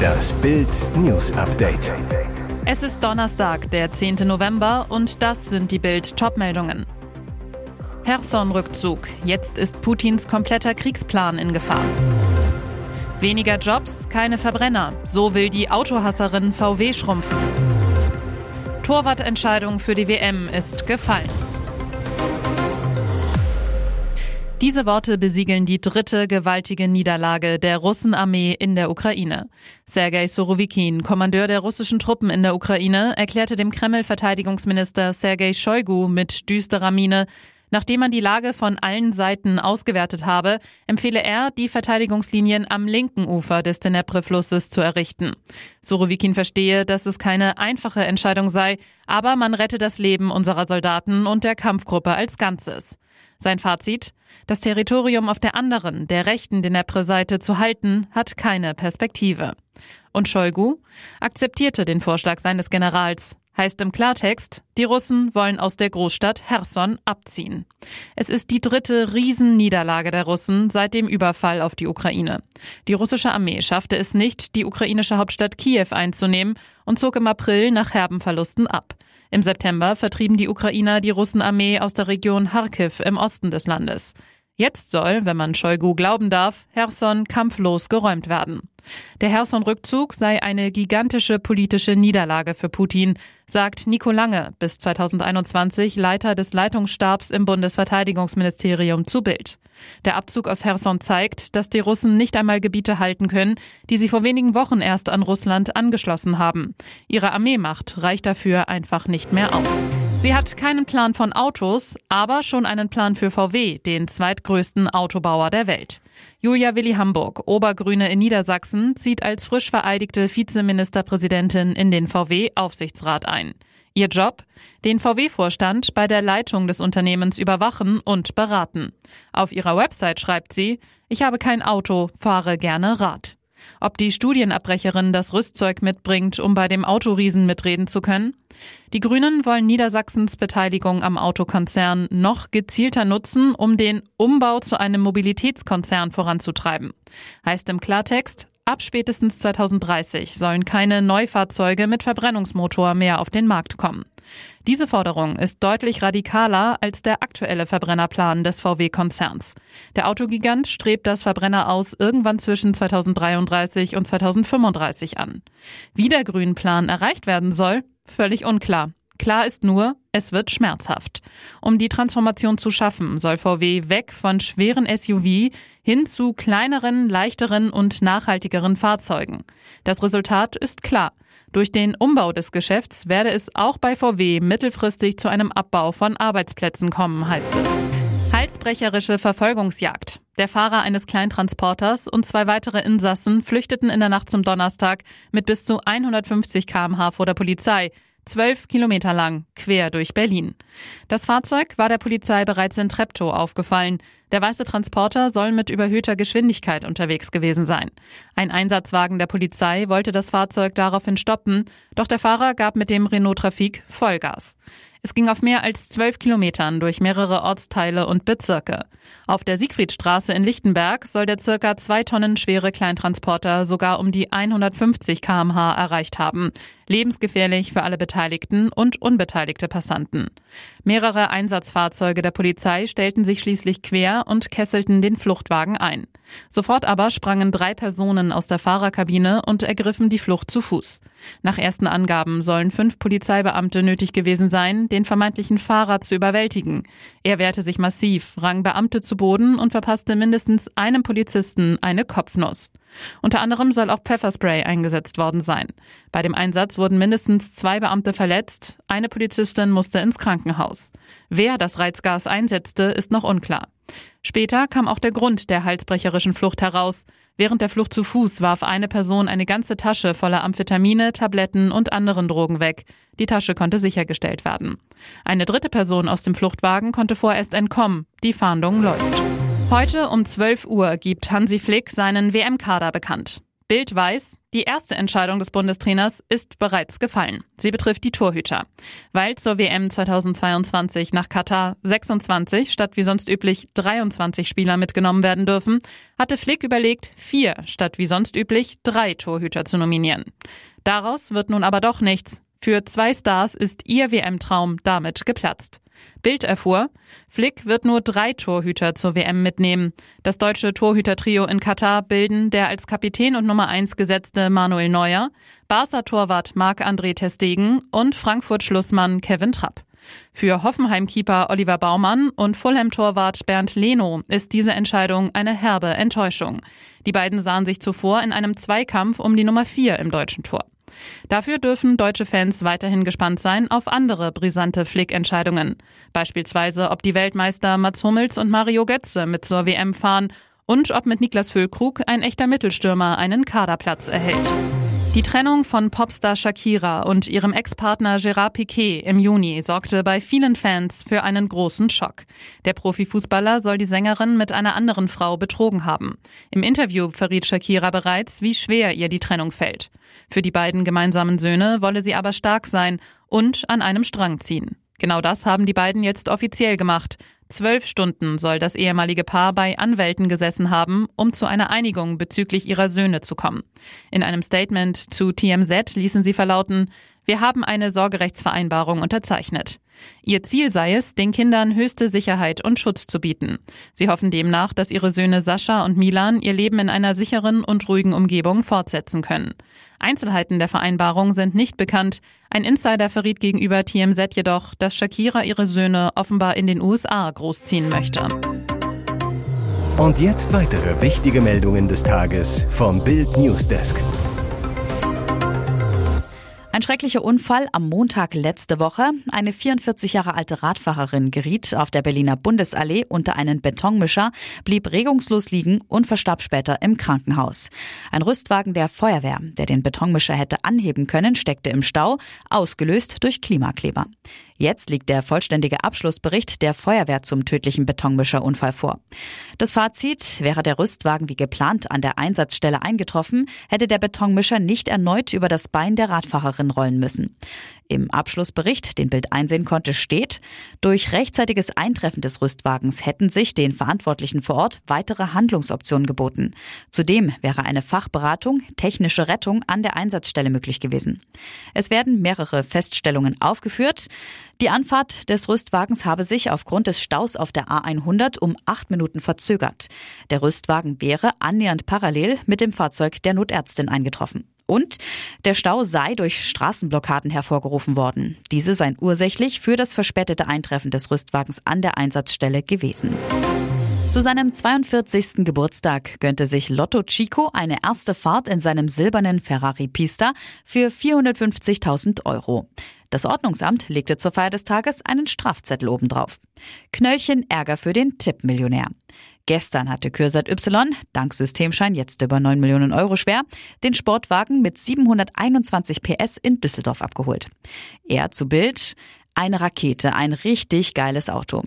Das Bild News Update. Es ist Donnerstag, der 10. November und das sind die Bild Topmeldungen. Herson-Rückzug. Jetzt ist Putins kompletter Kriegsplan in Gefahr. Weniger Jobs, keine Verbrenner. So will die Autohasserin VW schrumpfen. Torwartentscheidung für die WM ist gefallen. Diese Worte besiegeln die dritte gewaltige Niederlage der Russenarmee in der Ukraine. Sergei Surovikin, Kommandeur der russischen Truppen in der Ukraine, erklärte dem Kreml-Verteidigungsminister Sergei Shoigu mit düsterer Miene, Nachdem man die Lage von allen Seiten ausgewertet habe, empfehle er, die Verteidigungslinien am linken Ufer des Dnepr-Flusses zu errichten. Surovikin verstehe, dass es keine einfache Entscheidung sei, aber man rette das Leben unserer Soldaten und der Kampfgruppe als Ganzes. Sein Fazit? Das Territorium auf der anderen, der rechten Dnepr-Seite zu halten, hat keine Perspektive. Und Shoigu akzeptierte den Vorschlag seines Generals. Heißt im Klartext, die Russen wollen aus der Großstadt Herson abziehen. Es ist die dritte Riesenniederlage der Russen seit dem Überfall auf die Ukraine. Die russische Armee schaffte es nicht, die ukrainische Hauptstadt Kiew einzunehmen und zog im April nach herben Verlusten ab. Im September vertrieben die Ukrainer die Russenarmee aus der Region Kharkiv im Osten des Landes. Jetzt soll, wenn man Shoigu glauben darf, Herson kampflos geräumt werden. Der Herson-Rückzug sei eine gigantische politische Niederlage für Putin, sagt Nico Lange, bis 2021 Leiter des Leitungsstabs im Bundesverteidigungsministerium zu Bild. Der Abzug aus Herson zeigt, dass die Russen nicht einmal Gebiete halten können, die sie vor wenigen Wochen erst an Russland angeschlossen haben. Ihre Armeemacht reicht dafür einfach nicht mehr aus. Sie hat keinen Plan von Autos, aber schon einen Plan für VW, den zweitgrößten Autobauer der Welt. Julia Willi Hamburg, Obergrüne in Niedersachsen, zieht als frisch vereidigte Vizeministerpräsidentin in den VW-Aufsichtsrat ein. Ihr Job? Den VW-Vorstand bei der Leitung des Unternehmens überwachen und beraten. Auf ihrer Website schreibt sie, ich habe kein Auto, fahre gerne Rad. Ob die Studienabbrecherin das Rüstzeug mitbringt, um bei dem Autoriesen mitreden zu können? Die Grünen wollen Niedersachsens Beteiligung am Autokonzern noch gezielter nutzen, um den Umbau zu einem Mobilitätskonzern voranzutreiben. Heißt im Klartext, ab spätestens 2030 sollen keine Neufahrzeuge mit Verbrennungsmotor mehr auf den Markt kommen. Diese Forderung ist deutlich radikaler als der aktuelle Verbrennerplan des VW-Konzerns. Der Autogigant strebt das Verbrenner aus irgendwann zwischen 2033 und 2035 an. Wie der Grünplan erreicht werden soll, völlig unklar. Klar ist nur, es wird schmerzhaft. Um die Transformation zu schaffen, soll VW weg von schweren SUV hin zu kleineren, leichteren und nachhaltigeren Fahrzeugen. Das Resultat ist klar. Durch den Umbau des Geschäfts werde es auch bei VW mittelfristig zu einem Abbau von Arbeitsplätzen kommen, heißt es. Halsbrecherische Verfolgungsjagd. Der Fahrer eines Kleintransporters und zwei weitere Insassen flüchteten in der Nacht zum Donnerstag mit bis zu 150 kmh vor der Polizei zwölf Kilometer lang, quer durch Berlin. Das Fahrzeug war der Polizei bereits in Treptow aufgefallen. Der weiße Transporter soll mit überhöhter Geschwindigkeit unterwegs gewesen sein. Ein Einsatzwagen der Polizei wollte das Fahrzeug daraufhin stoppen, doch der Fahrer gab mit dem Renault Trafik Vollgas. Es ging auf mehr als zwölf Kilometern durch mehrere Ortsteile und Bezirke. Auf der Siegfriedstraße in Lichtenberg soll der circa zwei Tonnen schwere Kleintransporter sogar um die 150 kmh erreicht haben. Lebensgefährlich für alle Beteiligten und unbeteiligte Passanten. Mehrere Einsatzfahrzeuge der Polizei stellten sich schließlich quer und kesselten den Fluchtwagen ein. Sofort aber sprangen drei Personen aus der Fahrerkabine und ergriffen die Flucht zu Fuß. Nach ersten Angaben sollen fünf Polizeibeamte nötig gewesen sein, den vermeintlichen Fahrer zu überwältigen. Er wehrte sich massiv, rang Beamte zu Boden und verpasste mindestens einem Polizisten eine Kopfnuss. Unter anderem soll auch Pfefferspray eingesetzt worden sein. Bei dem Einsatz wurden mindestens zwei Beamte verletzt, eine Polizistin musste ins Krankenhaus. Wer das Reizgas einsetzte, ist noch unklar. Später kam auch der Grund der halsbrecherischen Flucht heraus. Während der Flucht zu Fuß warf eine Person eine ganze Tasche voller Amphetamine, Tabletten und anderen Drogen weg. Die Tasche konnte sichergestellt werden. Eine dritte Person aus dem Fluchtwagen konnte vorerst entkommen. Die Fahndung läuft. Heute um 12 Uhr gibt Hansi Flick seinen WM-Kader bekannt. Bild weiß, die erste Entscheidung des Bundestrainers ist bereits gefallen. Sie betrifft die Torhüter. Weil zur WM 2022 nach Katar 26 statt wie sonst üblich 23 Spieler mitgenommen werden dürfen, hatte Flick überlegt, vier statt wie sonst üblich drei Torhüter zu nominieren. Daraus wird nun aber doch nichts. Für zwei Stars ist ihr WM-Traum damit geplatzt. Bild erfuhr, Flick wird nur drei Torhüter zur WM mitnehmen. Das deutsche Torhütertrio in Katar bilden der als Kapitän und Nummer eins gesetzte Manuel Neuer, Barca-Torwart Marc-André Testegen und Frankfurt-Schlussmann Kevin Trapp. Für Hoffenheim-Keeper Oliver Baumann und Fulham-Torwart Bernd Leno ist diese Entscheidung eine herbe Enttäuschung. Die beiden sahen sich zuvor in einem Zweikampf um die Nummer vier im deutschen Tor. Dafür dürfen deutsche Fans weiterhin gespannt sein auf andere brisante Flick-Entscheidungen. Beispielsweise, ob die Weltmeister Mats Hummels und Mario Götze mit zur WM fahren und ob mit Niklas Füllkrug ein echter Mittelstürmer einen Kaderplatz erhält. Die Trennung von Popstar Shakira und ihrem Ex-Partner Gérard Piquet im Juni sorgte bei vielen Fans für einen großen Schock. Der Profifußballer soll die Sängerin mit einer anderen Frau betrogen haben. Im Interview verriet Shakira bereits, wie schwer ihr die Trennung fällt. Für die beiden gemeinsamen Söhne wolle sie aber stark sein und an einem Strang ziehen. Genau das haben die beiden jetzt offiziell gemacht. Zwölf Stunden soll das ehemalige Paar bei Anwälten gesessen haben, um zu einer Einigung bezüglich ihrer Söhne zu kommen. In einem Statement zu TMZ ließen sie verlauten, wir haben eine Sorgerechtsvereinbarung unterzeichnet. Ihr Ziel sei es, den Kindern höchste Sicherheit und Schutz zu bieten. Sie hoffen demnach, dass ihre Söhne Sascha und Milan ihr Leben in einer sicheren und ruhigen Umgebung fortsetzen können. Einzelheiten der Vereinbarung sind nicht bekannt. Ein Insider verriet gegenüber TMZ jedoch, dass Shakira ihre Söhne offenbar in den USA großziehen möchte. Und jetzt weitere wichtige Meldungen des Tages vom Bild Newsdesk. Ein schrecklicher Unfall am Montag letzte Woche. Eine 44 Jahre alte Radfahrerin geriet auf der Berliner Bundesallee unter einen Betonmischer, blieb regungslos liegen und verstarb später im Krankenhaus. Ein Rüstwagen der Feuerwehr, der den Betonmischer hätte anheben können, steckte im Stau, ausgelöst durch Klimakleber. Jetzt liegt der vollständige Abschlussbericht der Feuerwehr zum tödlichen Betonmischerunfall vor. Das Fazit, wäre der Rüstwagen wie geplant an der Einsatzstelle eingetroffen, hätte der Betonmischer nicht erneut über das Bein der Radfahrerin rollen müssen. Im Abschlussbericht, den Bild einsehen konnte, steht, durch rechtzeitiges Eintreffen des Rüstwagens hätten sich den Verantwortlichen vor Ort weitere Handlungsoptionen geboten. Zudem wäre eine Fachberatung, technische Rettung an der Einsatzstelle möglich gewesen. Es werden mehrere Feststellungen aufgeführt. Die Anfahrt des Rüstwagens habe sich aufgrund des Staus auf der A100 um acht Minuten verzögert. Der Rüstwagen wäre annähernd parallel mit dem Fahrzeug der Notärztin eingetroffen. Und der Stau sei durch Straßenblockaden hervorgerufen worden. Diese seien ursächlich für das verspätete Eintreffen des Rüstwagens an der Einsatzstelle gewesen. Zu seinem 42. Geburtstag gönnte sich Lotto Chico eine erste Fahrt in seinem silbernen Ferrari Pista für 450.000 Euro. Das Ordnungsamt legte zur Feier des Tages einen Strafzettel obendrauf. Knöllchen Ärger für den Tippmillionär. Gestern hatte Kürsat Y, dank Systemschein jetzt über 9 Millionen Euro schwer, den Sportwagen mit 721 PS in Düsseldorf abgeholt. Er zu Bild, eine Rakete, ein richtig geiles Auto.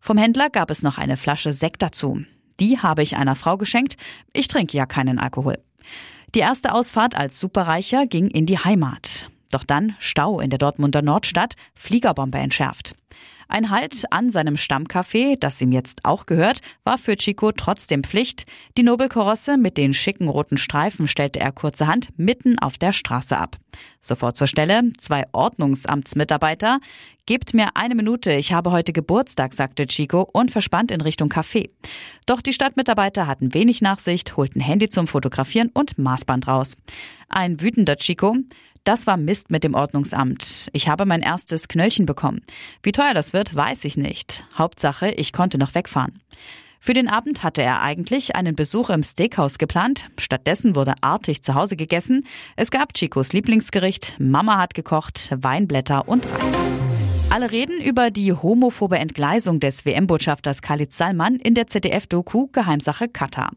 Vom Händler gab es noch eine Flasche Sekt dazu. Die habe ich einer Frau geschenkt. Ich trinke ja keinen Alkohol. Die erste Ausfahrt als Superreicher ging in die Heimat. Doch dann Stau in der Dortmunder Nordstadt, Fliegerbombe entschärft. Ein Halt an seinem Stammcafé, das ihm jetzt auch gehört, war für Chico trotzdem Pflicht. Die Nobelkorosse mit den schicken roten Streifen stellte er kurzerhand mitten auf der Straße ab. Sofort zur Stelle, zwei Ordnungsamtsmitarbeiter. Gebt mir eine Minute, ich habe heute Geburtstag, sagte Chico und verspannt in Richtung Café. Doch die Stadtmitarbeiter hatten wenig Nachsicht, holten Handy zum Fotografieren und Maßband raus. Ein wütender Chico. Das war Mist mit dem Ordnungsamt. Ich habe mein erstes Knöllchen bekommen. Wie teuer das wird, weiß ich nicht. Hauptsache, ich konnte noch wegfahren. Für den Abend hatte er eigentlich einen Besuch im Steakhouse geplant. Stattdessen wurde artig zu Hause gegessen. Es gab Chicos Lieblingsgericht, Mama hat gekocht, Weinblätter und Reis. Alle reden über die homophobe Entgleisung des WM-Botschafters Khalid Salman in der ZDF-Doku Geheimsache Katar.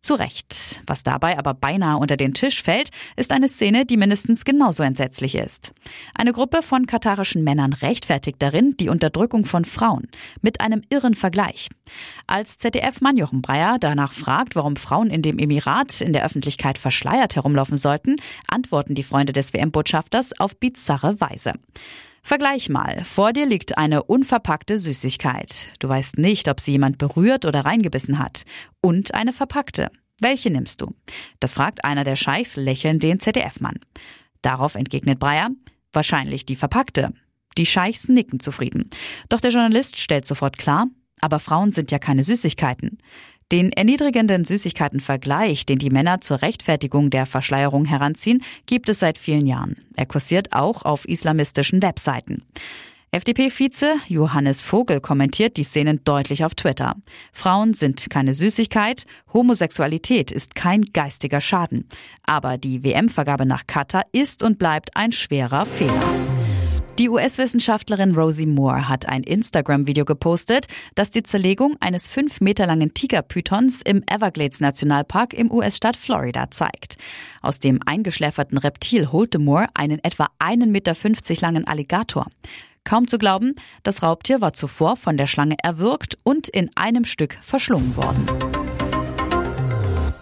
Zu Recht. Was dabei aber beinahe unter den Tisch fällt, ist eine Szene, die mindestens genauso entsetzlich ist. Eine Gruppe von katarischen Männern rechtfertigt darin die Unterdrückung von Frauen mit einem irren Vergleich. Als ZDF-Mann Jochen Breyer danach fragt, warum Frauen in dem Emirat in der Öffentlichkeit verschleiert herumlaufen sollten, antworten die Freunde des WM-Botschafters auf bizarre Weise. Vergleich mal. Vor dir liegt eine unverpackte Süßigkeit. Du weißt nicht, ob sie jemand berührt oder reingebissen hat. Und eine verpackte. Welche nimmst du? Das fragt einer der Scheichs lächelnd den ZDF-Mann. Darauf entgegnet Breyer, wahrscheinlich die verpackte. Die Scheichs nicken zufrieden. Doch der Journalist stellt sofort klar, aber Frauen sind ja keine Süßigkeiten. Den erniedrigenden Süßigkeitenvergleich, den die Männer zur Rechtfertigung der Verschleierung heranziehen, gibt es seit vielen Jahren. Er kursiert auch auf islamistischen Webseiten. FDP-Vize Johannes Vogel kommentiert die Szenen deutlich auf Twitter. Frauen sind keine Süßigkeit, Homosexualität ist kein geistiger Schaden. Aber die WM-Vergabe nach Katar ist und bleibt ein schwerer Fehler. Die US-Wissenschaftlerin Rosie Moore hat ein Instagram-Video gepostet, das die Zerlegung eines fünf Meter langen Tigerpythons im Everglades Nationalpark im US-Staat Florida zeigt. Aus dem eingeschläferten Reptil holte Moore einen etwa 1,50 Meter langen Alligator. Kaum zu glauben, das Raubtier war zuvor von der Schlange erwürgt und in einem Stück verschlungen worden.